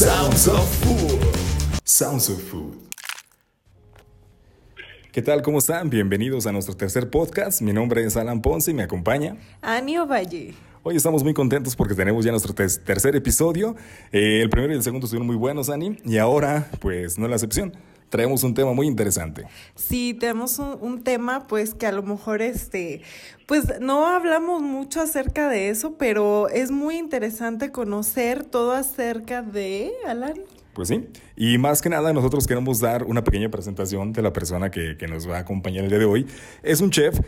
Sounds of Food. Sounds of Food. ¿Qué tal? ¿Cómo están? Bienvenidos a nuestro tercer podcast. Mi nombre es Alan Ponce y me acompaña Anio Valle. Hoy estamos muy contentos porque tenemos ya nuestro tercer episodio. Eh, el primero y el segundo estuvieron muy buenos, Ani, y ahora, pues no es la excepción. Traemos un tema muy interesante. Sí, tenemos un, un tema, pues que a lo mejor este, pues no hablamos mucho acerca de eso, pero es muy interesante conocer todo acerca de Alan. Pues sí, y más que nada nosotros queremos dar una pequeña presentación de la persona que, que nos va a acompañar el día de hoy. Es un chef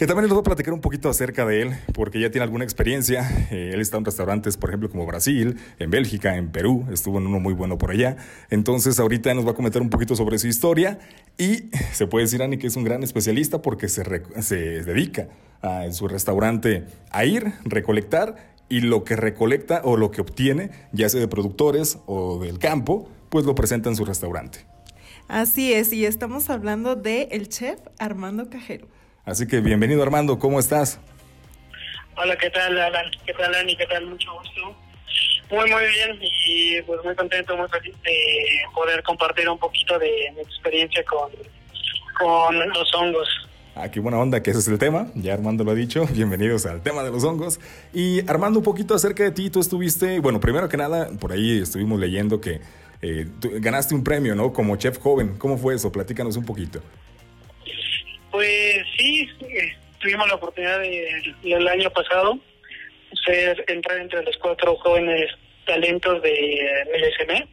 que también nos va a platicar un poquito acerca de él, porque ya tiene alguna experiencia. Eh, él está en restaurantes, por ejemplo, como Brasil, en Bélgica, en Perú, estuvo en uno muy bueno por allá. Entonces ahorita nos va a comentar un poquito sobre su historia y se puede decir, Ani, que es un gran especialista porque se, se dedica a, en su restaurante a ir, recolectar y lo que recolecta o lo que obtiene, ya sea de productores o del campo, pues lo presenta en su restaurante. Así es, y estamos hablando de el chef Armando Cajero. Así que bienvenido Armando, ¿cómo estás? Hola, ¿qué tal, Alan? ¿Qué tal, Ani? ¿Qué tal? Mucho gusto. Muy, muy bien y pues muy contento, muy feliz de poder compartir un poquito de mi experiencia con, con los hongos. Ah, qué buena onda, que ese es el tema, ya Armando lo ha dicho, bienvenidos al tema de los hongos. Y Armando, un poquito acerca de ti, tú estuviste, bueno, primero que nada, por ahí estuvimos leyendo que eh, tú ganaste un premio, ¿no? Como chef joven, ¿cómo fue eso? Platícanos un poquito. Pues sí, eh, tuvimos la oportunidad de, el año pasado ser entrar entre los cuatro jóvenes talentos de MLSM.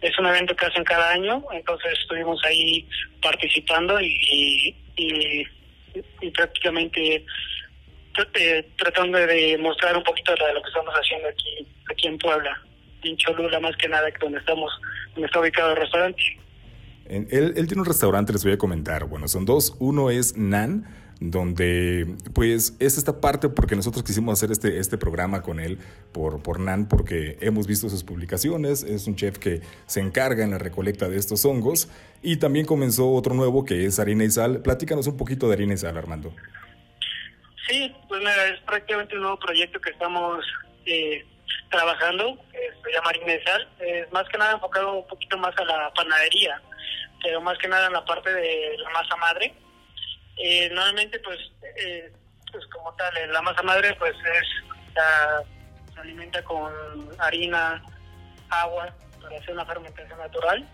Es un evento que hacen cada año, entonces estuvimos ahí participando y, y, prácticamente eh, tratando de mostrar un poquito de lo que estamos haciendo aquí aquí en Puebla, en Cholula más que nada, que donde estamos, donde está ubicado el restaurante. Él, él tiene un restaurante, les voy a comentar. Bueno, son dos. Uno es Nan, donde pues es esta parte porque nosotros quisimos hacer este, este programa con él por, por Nan porque hemos visto sus publicaciones. Es un chef que se encarga en la recolecta de estos hongos. Y también comenzó otro nuevo que es Harina y Sal. Platícanos un poquito de Harina y Sal, Armando. Sí, pues mira, es prácticamente un nuevo proyecto que estamos eh, trabajando, se llama Harina de Sal. Es más que nada enfocado un poquito más a la panadería, pero más que nada en la parte de la masa madre. Eh, normalmente, pues, eh, pues como tal, eh, la masa madre, pues es la- se alimenta con harina, agua, para hacer una fermentación natural.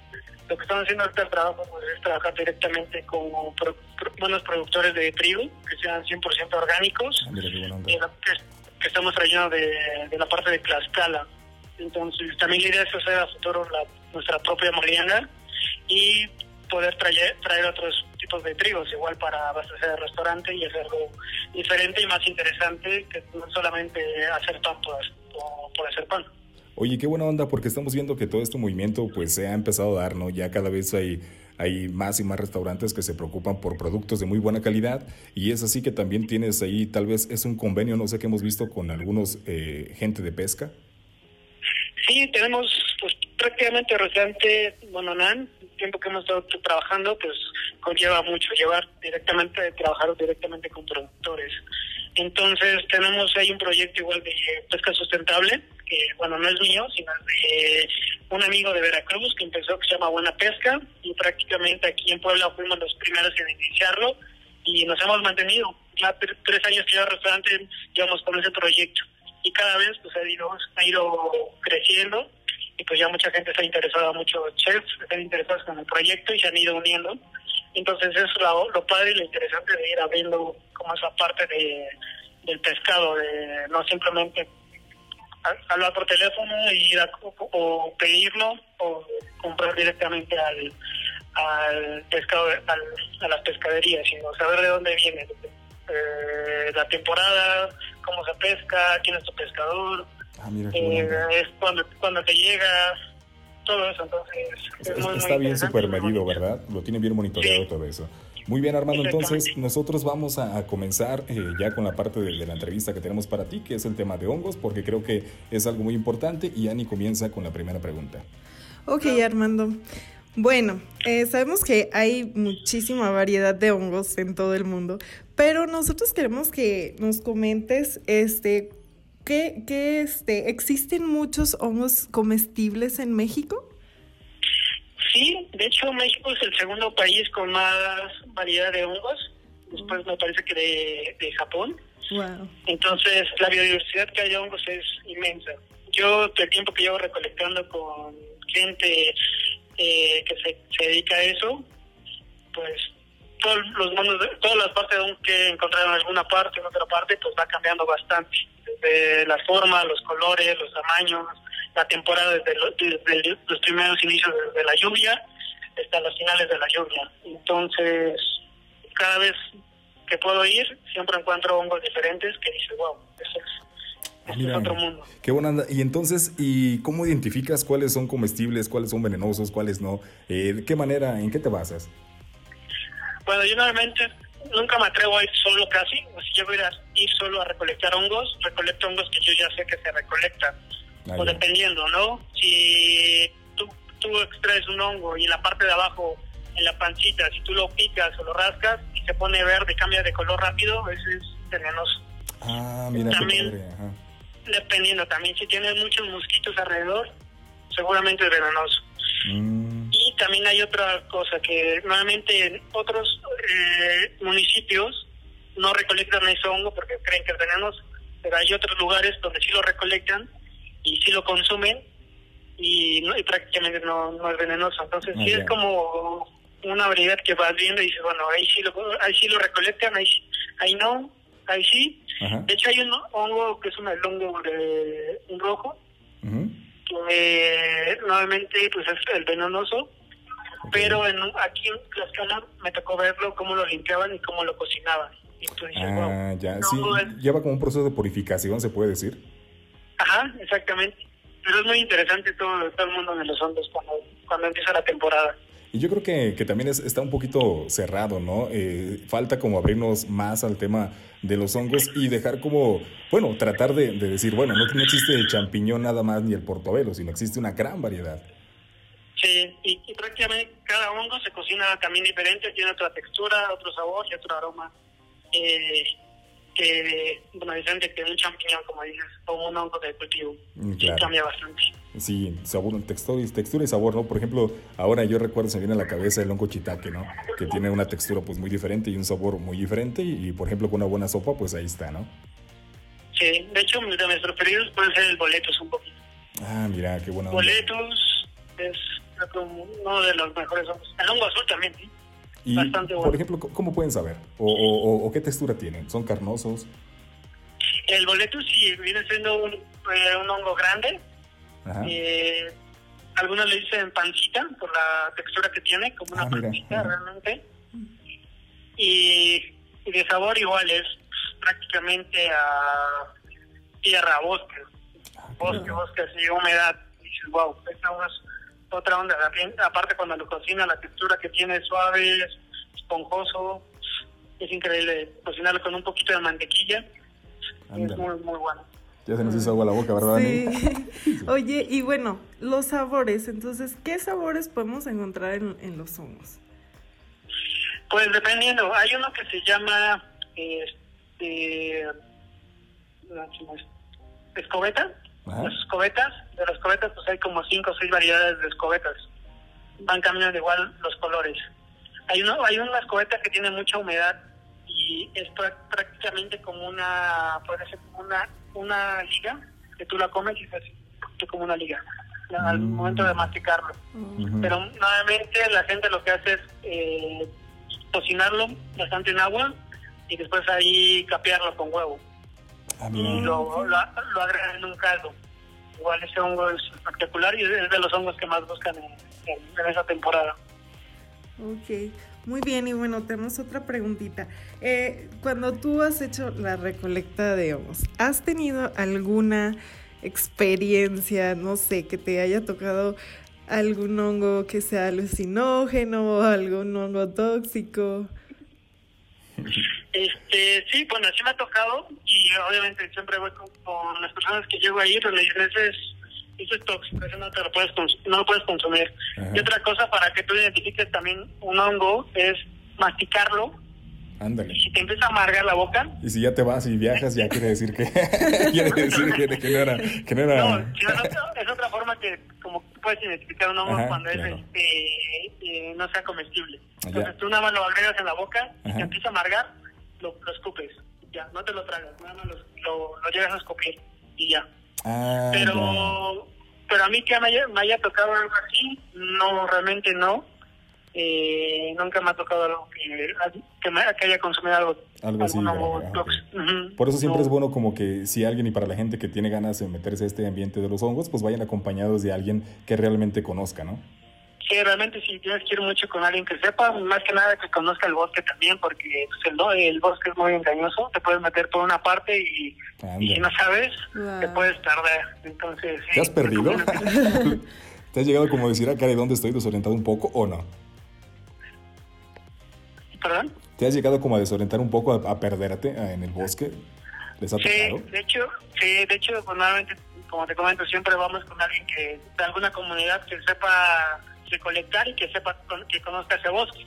Lo que estamos haciendo ahorita el trabajo pues, es trabajar directamente con pro- pro- buenos productores de trigo, que sean 100% orgánicos, eh, que, que estamos trayendo de, de la parte de Tlaxcala. Entonces, también la idea es hacer a futuro la- nuestra propia molienda y poder traer, traer otros tipos de trigos, igual para abastecer el restaurante y hacerlo diferente y más interesante, que no solamente hacer pan por, por- hacer pan. Oye, qué buena onda, porque estamos viendo que todo este movimiento pues se ha empezado a dar, ¿no? Ya cada vez hay, hay más y más restaurantes que se preocupan por productos de muy buena calidad y es así que también tienes ahí, tal vez es un convenio, no sé qué hemos visto con algunos eh, gente de pesca. Sí, tenemos pues prácticamente restaurante Mononan, tiempo que hemos estado trabajando, pues conlleva mucho llevar directamente, trabajar directamente con productores. Entonces tenemos ahí un proyecto igual de pesca sustentable, que bueno, no es mío, sino de un amigo de Veracruz que empezó, que se llama Buena Pesca, y prácticamente aquí en Puebla fuimos los primeros en iniciarlo y nos hemos mantenido. Ya tre- tres años que lleva el restaurante, llevamos con ese proyecto y cada vez pues ha ido, ha ido creciendo y pues ya mucha gente está interesada, muchos chefs están interesados con el proyecto y se han ido uniendo. Entonces eso es lo, padre y lo interesante de ir abriendo como esa parte de, del pescado, de no simplemente hablar por teléfono y ir a, o pedirlo o comprar directamente al, al pescado, al, a las pescaderías, sino saber de dónde viene eh, la temporada, cómo se pesca, quién es tu pescador, Ah, mira qué eh, buena onda. es cuando, cuando te llega, todo eso. Entonces, O sea, es es- muy, muy está bien muy medido. ¿verdad? Lo tiene bien monitoreado Sí. todo eso. Muy bien, Armando. Entonces, nosotros vamos a, a comenzar eh, ya con la parte de, de la entrevista que tenemos para ti, que es el tema de hongos, porque creo que es algo muy importante. Y Ani comienza con la primera pregunta. Ok, Armando. Bueno, eh, sabemos que hay muchísima variedad de hongos en todo el mundo, pero nosotros queremos que nos comentes, este, ¿Qué, qué, este, ¿Existen muchos hongos comestibles en México? Sí, de hecho México es el segundo país con más variedad de hongos, después me parece que de, de Japón. Wow. Entonces la biodiversidad que hay de hongos es inmensa. Yo, el tiempo que llevo recolectando con gente eh, que se, se dedica a eso, pues todos los mundos, todas las partes que encontraron en alguna parte, en otra parte, pues va cambiando bastante. Desde la forma, los colores, los tamaños, la temporada desde, lo- desde los primeros inicios de la lluvia hasta los finales de la lluvia. Entonces, cada vez que puedo ir, siempre encuentro hongos diferentes que dices, wow, eso es, Ah, es otro mundo. Qué buena onda. Y entonces, ¿y cómo identificas cuáles son comestibles, cuáles son venenosos, cuáles no? Eh, ¿De qué manera, en qué te basas? Bueno, yo normalmente nunca me atrevo a ir solo casi, o si yo voy a ir solo a recolectar hongos, recolecto hongos que yo ya sé que se recolectan. Ah, o dependiendo, ¿no? Si tú, tú extraes un hongo y en la parte de abajo, en la pancita, si tú lo picas o lo rascas y se pone verde, cambia de color rápido, ese es venenoso. Ah, mira También- padre. Ajá. Dependiendo también, si tienes muchos mosquitos alrededor, seguramente es venenoso. Mm, también hay otra cosa que normalmente en otros eh, municipios no recolectan ese hongo porque creen que es venenoso, pero hay otros lugares donde sí lo recolectan y sí lo consumen y, no- y prácticamente no, no es venenoso. Entonces Ah, sí es como una variedad que vas viendo y dices, bueno, ahí sí lo, ahí sí lo recolectan, ahí, ahí no, ahí sí. Ajá. De hecho hay un hongo que es un hongo de un rojo, que nuevamente pues es el venenoso, pero en, aquí en Tlaxcala me tocó verlo, cómo lo limpiaban y cómo lo cocinaban. Y tú dices, Ah, wow. ya. no, Sí, lleva como un proceso de purificación, se puede decir. Ajá, exactamente. Pero es muy interesante todo, todo el mundo de los hongos cuando, cuando empieza la temporada. Y yo creo que, que también es- está un poquito cerrado, ¿no? Eh, falta como abrirnos más al tema de los hongos y dejar como, bueno, tratar de, de decir, bueno, no, no existe el champiñón nada más ni el portobelo, sino existe una gran variedad. Sí, y, y prácticamente cada hongo se cocina también diferente, tiene otra textura, otro sabor y otro aroma. Eh, que, bueno, diferente que un champiñón, como dices, o un hongo de cultivo. Mm, Sí, claro. cambia bastante. Sí, sabor, textura textura y sabor, ¿no? Por ejemplo, ahora yo recuerdo, se viene a la cabeza el hongo chitaque, ¿no? Que tiene una textura pues muy diferente y un sabor muy diferente y, y, por ejemplo, con una buena sopa, pues ahí está, ¿no? Sí, de hecho, de mis preferidos pueden ser el boletos un poquito. Ah, mira, qué buena onda. Boletos es creo que uno de los mejores hongos. El hongo azul también, ¿sí? Y, bastante bueno. por ejemplo, ¿cómo- ¿cómo pueden saber? O, o- o- o qué textura tienen? ¿Son carnosos? El boleto sí viene siendo un, eh, un hongo grande. Ajá. Eh, algunos le dicen pancita por la textura que tiene, como una Ah, pancita realmente. Y, y de sabor igual es prácticamente a tierra, bosque. Bosque, claro. bosque, así, humedad. Y dices, wow, esta es otra onda. También, aparte cuando lo cocina, la textura que tiene es suave, es esponjoso. Es increíble cocinarlo con un poquito de mantequilla. Es muy, muy bueno. Ya se nos hizo agua la boca, ¿verdad, Sí. Oye, y bueno, los sabores, entonces, ¿qué sabores podemos encontrar en, en los hongos? Pues dependiendo, hay uno que se llama este, escobeta. Ajá. Las escobetas, de las escobetas pues hay como cinco o seis variedades de escobetas. Van cambiando igual los colores. Hay uno, hay una escobeta que tiene mucha humedad y es prá- prácticamente como una, puede ser como una, una liga que tú la comes y es así, como una liga al Mm. momento de masticarlo. Pero nuevamente la gente lo que hace es eh, cocinarlo bastante en agua y después ahí capearlo con huevo. Y lo, lo, lo agregan en un caldo. Igual ese hongo es espectacular y es de los hongos que más buscan en, en- en esa temporada. Ok, muy bien, y bueno, tenemos otra preguntita. Eh, cuando tú has hecho la recolecta de hongos, ¿has tenido alguna experiencia, no sé, que te haya tocado algún hongo que sea alucinógeno o algún hongo tóxico? Este, sí, bueno, sí me ha tocado y obviamente siempre voy con, con las personas que llego ahí, pero le dicen, ese es, eso es tóxico, eso no te lo puedes, no lo puedes consumir. Ajá. Y otra cosa para que tú identifiques también un hongo es masticarlo Ándale. Si te empieza a amargar la boca. Y si ya te vas y viajas, ya quiere decir que quiere decir que, que, no era. Que no, era... no es, otra, forma que, como puedes identificar un hongo cuando es este, eh, no sea comestible. Entonces tú nada más lo agregas en la boca y te empieza a amargar, lo, lo, escupes. Ya, no te lo tragas, nada más lo, lo, lo llegas a escupir y ya. Ah, pero, pero a mí que me haya, me haya tocado algo así, no, realmente no eh, nunca me ha tocado algo que, que, me, haya consumido algo, algo así. Por eso siempre es bueno como que si alguien y para la gente que tiene ganas de meterse a este ambiente de los hongos, pues vayan acompañados de alguien que realmente conozca, ¿no? Sí, realmente si tienes que ir mucho con alguien que sepa, más que nada que conozca el bosque también, porque pues, el, el, bosque es muy engañoso, te puedes meter por una parte y, y si no sabes, te puedes perder. Entonces, ¿Te has perdido? ¿Te has llegado como a decir acá de dónde estoy desorientado un poco o no? ¿Perdón? ¿Te has llegado como a desorientar un poco, a, perderte en el bosque? ¿Les ha sí, de hecho, sí, de hecho, pues, nuevamente, como te comento, siempre vamos con alguien que de alguna comunidad que sepa recolectar y que sepa que conozca ese bosque.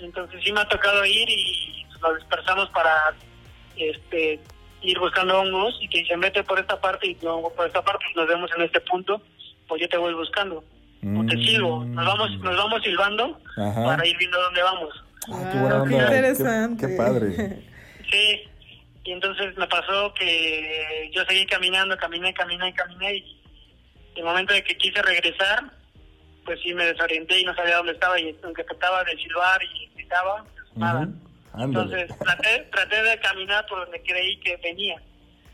Entonces sí me ha tocado ir y nos dispersamos para este ir buscando hongos y que dicen vete por esta parte y yo por esta parte y nos vemos en este punto, pues yo te voy buscando. O te sigo, nos vamos, nos vamos silbando para ir viendo dónde vamos. Ah, qué interesante. Qué, padre. Sí, y entonces me pasó que yo seguí caminando, caminé, caminé, caminé y el momento de que quise regresar, pues sí me desorienté y no sabía dónde estaba y aunque trataba de silbar y gritaba, pues nada. Entonces traté, traté de caminar por donde creí que venía.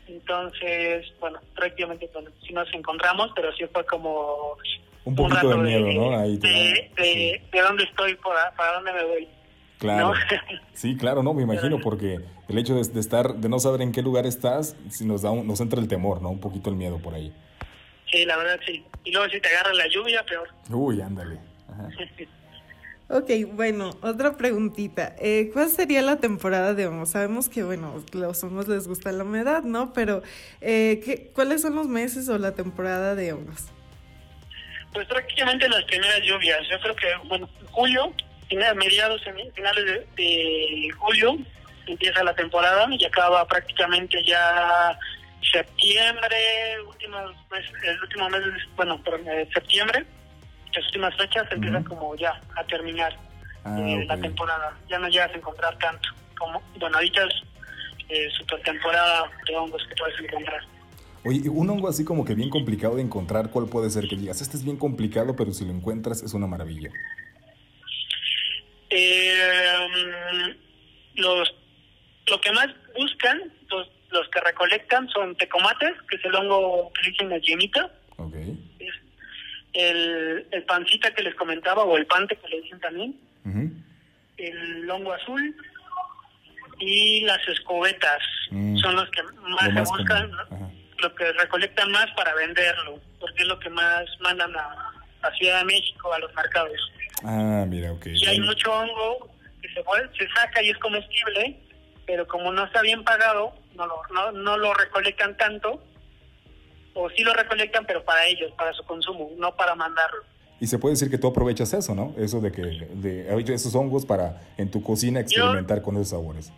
Entonces, bueno, prácticamente bueno, sí nos encontramos, pero sí fue como un poquito de miedo, ¿no? Ahí de, de, de, dónde estoy, para, para dónde me voy. Claro. Sí, claro, no, me imagino, porque el hecho de, estar, de no saber en qué lugar estás, si nos da nos entra el temor, ¿no? Un poquito el miedo por ahí. Sí, la verdad sí. Y luego si te agarra la lluvia, peor. Uy, ándale. Ok, bueno, otra preguntita. Eh, ¿Cuál sería la temporada de hongos? Sabemos que, bueno, los hongos les gusta la humedad, ¿no? Pero, eh, ¿qué, ¿cuáles son los meses o la temporada de hongos? Pues prácticamente las primeras lluvias. Yo creo que, bueno, julio mediados, finales de, julio, empieza la temporada y acaba prácticamente ya septiembre, últimos el último mes, bueno, eh, septiembre, las últimas fechas empiezan como ya a terminar ah, eh, la temporada. Ya no llegas a encontrar tanto como, bueno, ahorita es eh, super temporada de hongos que puedes encontrar. Oye, un hongo así como que bien complicado de encontrar, ¿cuál puede ser que digas? Este es bien complicado, pero si lo encuentras es una maravilla. Eh, los, lo que más buscan, los, los que recolectan son tecomates, que es el hongo que dicen la yemita. El, el pancita que les comentaba, o el pante que le dicen también. El hongo azul y las escobetas mm. son los que más, se buscan, lo que recolectan más para venderlo, porque es lo que más mandan a, a Ciudad de México, a los mercados. Ah, mira, ok. Y hay mucho hongo que se, se saca y es comestible, pero como no está bien pagado, no lo, no, no lo recolectan tanto, o sí lo recolectan, pero para ellos, para su consumo, no para mandarlo. Y se puede decir que tú aprovechas eso, ¿no? Eso de que de esos hongos para en tu cocina experimentar con esos sabores.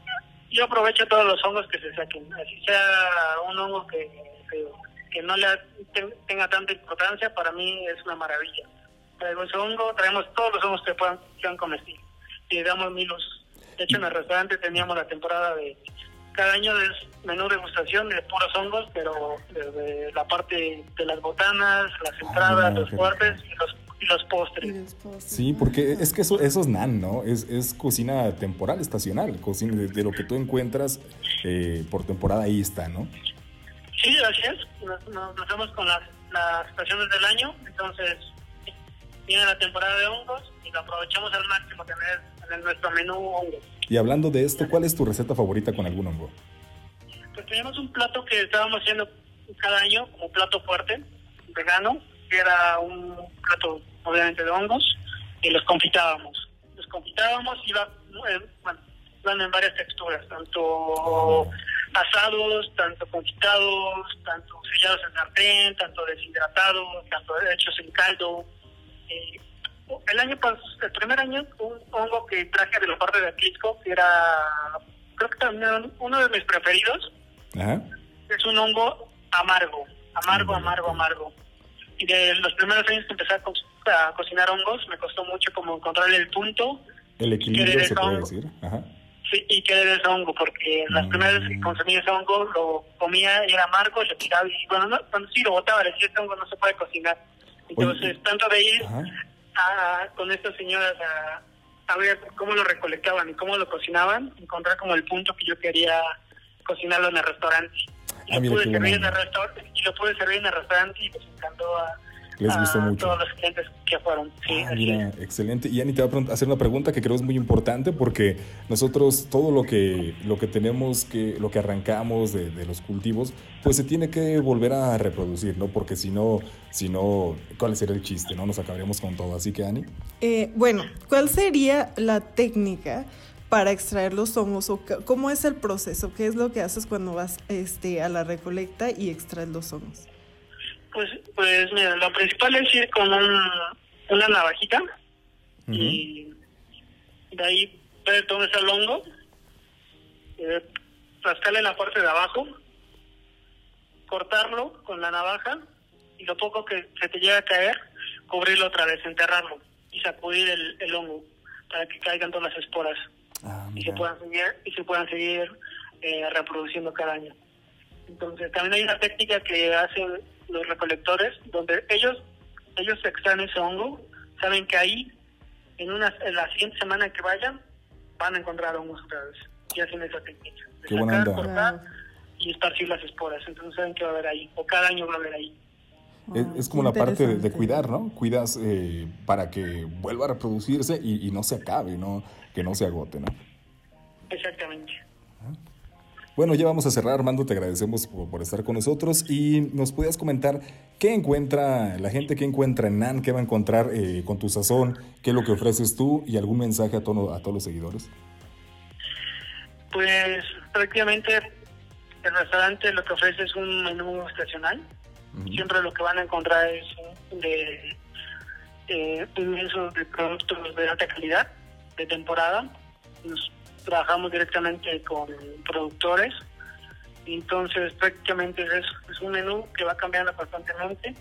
Yo aprovecho todos los hongos que se saquen, así sea un hongo que, que, no le tenga tanta importancia, para mí es una maravilla traemos hongo, traemos todos los hongos que puedan, sean comestibles. Y damos milos. De hecho, en el restaurante teníamos la temporada de. Cada año es menú degustación de puros hongos, pero desde la parte de las botanas, las ah, entradas, los fuertes y los y los postres. Sí, porque es que eso, eso es NAN, ¿no? Es, es cocina temporal, estacional, cocina de, lo que tú encuentras eh, por temporada ahí está, ¿no? Sí, así es. Nos, nos, vemos con las, las estaciones del año, entonces viene la temporada de hongos y lo aprovechamos al máximo tener en nuestro menú hongos. Y hablando de esto, ¿cuál es tu receta favorita con algún hongo? Pues tenemos un plato que estábamos haciendo cada año como plato fuerte, vegano, que era un plato obviamente de hongos, y los confitábamos. Los confitábamos y iba, eh, bueno, en varias texturas, tanto asados, tanto confitados, tanto sellados en sartén, tanto deshidratados, tanto hechos en caldo, el año pas el primer año, un hongo que traje de la parte de Atlisco, que era, creo que también uno de mis preferidos. Ajá. Es un hongo amargo, amargo, amargo, amargo. Y de los primeros años que empecé a, co a cocinar hongos, me costó mucho como encontrar el punto. El equilibrio, se puede decir. Ajá. Sí, y que era ese hongo, porque las Mm. primeras veces que consumí ese hongo, lo comía y era amargo, lo tiraba y bueno, no, cuando sí lo botaba, decía, este hongo no se puede cocinar. Entonces, Oye, tanto de ir Ajá. A- con estas señoras a, a ver cómo lo recolectaban y cómo lo cocinaban, encontrar como el punto que yo quería cocinarlo en el restaurante. Y, Ah, lo, pude servir en el restaurante y lo pude servir en el restaurante y les encantó a, Les a gustó mucho. todos los clientes que fueron. Sí, Ah, mira, excelente. Y Ani te va a hacer una pregunta que creo es muy importante porque nosotros todo lo que lo que tenemos que lo que arrancamos de, de los cultivos, pues se tiene que volver a reproducir, ¿no? Porque si no, si no, ¿cuál sería el chiste? No nos acabaríamos con todo. Así que Ani, Eh, bueno, ¿cuál sería la técnica para extraer los hongos o cómo es el proceso? ¿Qué es lo que haces cuando vas este, a la recolecta y extraes los hongos? Pues, pues mira, lo principal es ir con un, una navajita y de ahí ver dónde está el hongo, eh, rascarle la parte de abajo, cortarlo con la navaja y lo poco que se te llega a caer, cubrirlo otra vez, enterrarlo y sacudir el, el hongo para que caigan todas las esporas ah, y se puedan seguir y se puedan seguir eh, reproduciendo cada año. Entonces también hay una técnica que hacen los recolectores donde ellos ellos extraen ese hongo, saben que ahí en una en la siguiente semana que vayan van a encontrar hongos otra vez y hacen esa técnica. de Qué buena sacar, onda. cortar y esparcir las esporas. Entonces saben que va a haber ahí o cada año va a haber ahí. Es, Ah, es como la parte de, cuidar, ¿no? Cuidas eh, para que vuelva a reproducirse y, y no se acabe, ¿no? Que no se agote, ¿no? Exactamente. Bueno, ya vamos a cerrar, Armando, te agradecemos por, por estar con nosotros y nos podías comentar qué encuentra la gente, qué encuentra en NAN, qué va a encontrar eh, con tu sazón, qué es lo que ofreces tú y algún mensaje a, todo- a todos los seguidores. Pues prácticamente el restaurante lo que ofrece es un menú estacional. Siempre lo que van a encontrar es de eh, inmenso de productos de alta calidad, de temporada. Nos trabajamos directamente con productores. Entonces prácticamente es, es un menú que va cambiando constantemente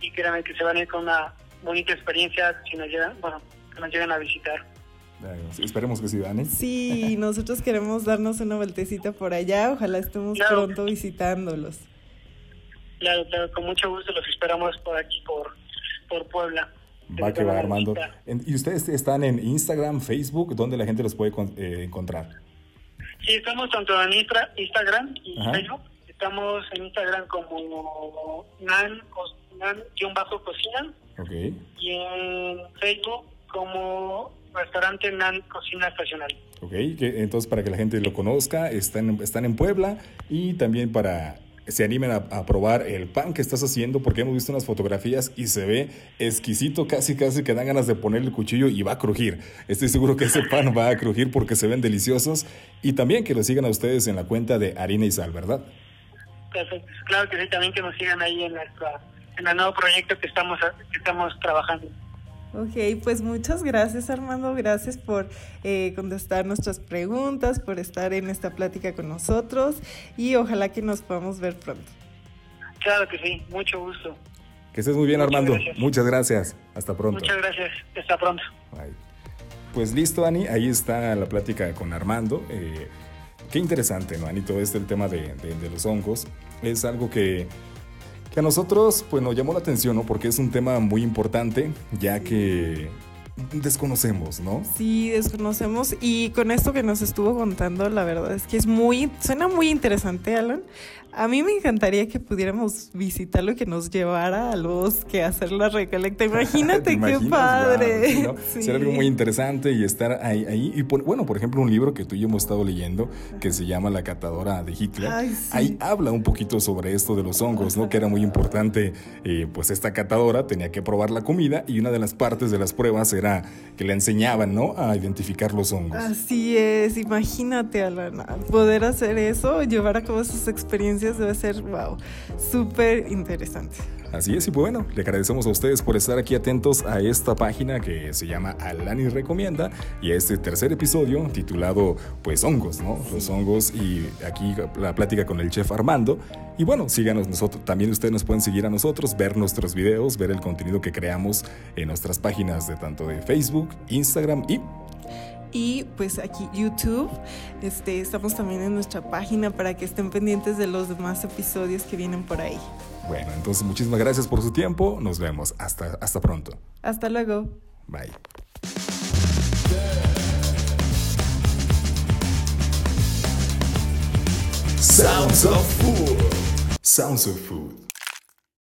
y créanme que se van a ir con una bonita experiencia si nos llegan, bueno, que nos lleguen a visitar. Esperemos que sí, Dani. Sí, nosotros queremos darnos una vueltecita por allá. Ojalá estemos Claro. pronto visitándolos. Claro, claro, con mucho gusto los esperamos por aquí, por, por Puebla. Va que va, Armando. ¿Y ustedes están en Instagram, Facebook, donde la gente los puede eh, encontrar? Sí, estamos tanto en Instagram y Ajá. Facebook. Estamos en Instagram como nan-cocina Ok. y en Facebook como restaurante Nan Cocina Estacional. Ok, que, entonces para que la gente lo conozca, están, están en Puebla y también para se animen a, probar el pan que estás haciendo porque hemos visto unas fotografías y se ve exquisito, casi casi que dan ganas de poner el cuchillo y va a crujir. Estoy seguro que ese pan va a crujir porque se ven deliciosos y también que lo sigan a ustedes en la cuenta de Harina y Sal, ¿verdad? Perfecto. Claro que sí, también que nos sigan ahí en nuestra en el nuevo proyecto que estamos que estamos trabajando. Ok, pues muchas gracias Armando, gracias por eh, contestar nuestras preguntas, por estar en esta plática con nosotros y ojalá que nos podamos ver pronto. Claro que sí, mucho gusto. Que estés muy bien, Muchas Armando. gracias. Muchas gracias. Hasta pronto. Muchas gracias. Hasta pronto. Bye. Pues listo, Ani, ahí está la plática con Armando. Eh, qué interesante, ¿no, Ani? Todo este el tema de, de- de los hongos. Es algo que, que a nosotros pues, nos llamó la atención, ¿no? Porque es un tema muy importante, ya que desconocemos, ¿no? Sí, desconocemos y con esto que nos estuvo contando, la verdad es que es muy, suena muy interesante, Alan. A mí me encantaría que pudiéramos visitarlo y que nos llevara al bosque a hacer la recolecta. Imagínate ¿Te qué padre. Wow, sí, ¿no? Sí. Ser algo muy interesante y estar ahí. ahí. Y por- bueno, por ejemplo, un libro que tú y yo hemos estado leyendo que se llama La catadora de Hitler. Ay, sí. Ahí habla un poquito sobre esto de los hongos, ¿no? Que era muy importante. eh, pues esta catadora tenía que probar la comida y una de las partes de las pruebas era que le enseñaban, ¿no? A identificar los hongos. Así es, imagínate, Alan, poder hacer eso, llevar a cabo esas debe ser, wow, súper interesante. Así es, y bueno, le agradecemos a ustedes por estar aquí atentos a esta página que se llama Alani Recomienda y a este tercer episodio titulado pues hongos, ¿no? Los hongos y aquí la plática con el chef Armando. Y bueno, síganos nosotros, también ustedes nos pueden seguir a nosotros, ver nuestros videos, ver el contenido que creamos en nuestras páginas de tanto de Facebook, Instagram y y pues aquí YouTube. Este, estamos también en nuestra página para que estén pendientes de los demás episodios que vienen por ahí. Bueno, entonces muchísimas gracias por su tiempo. Nos vemos. Hasta, hasta pronto. Hasta luego. Bye. Sounds of Food. Sounds of Food.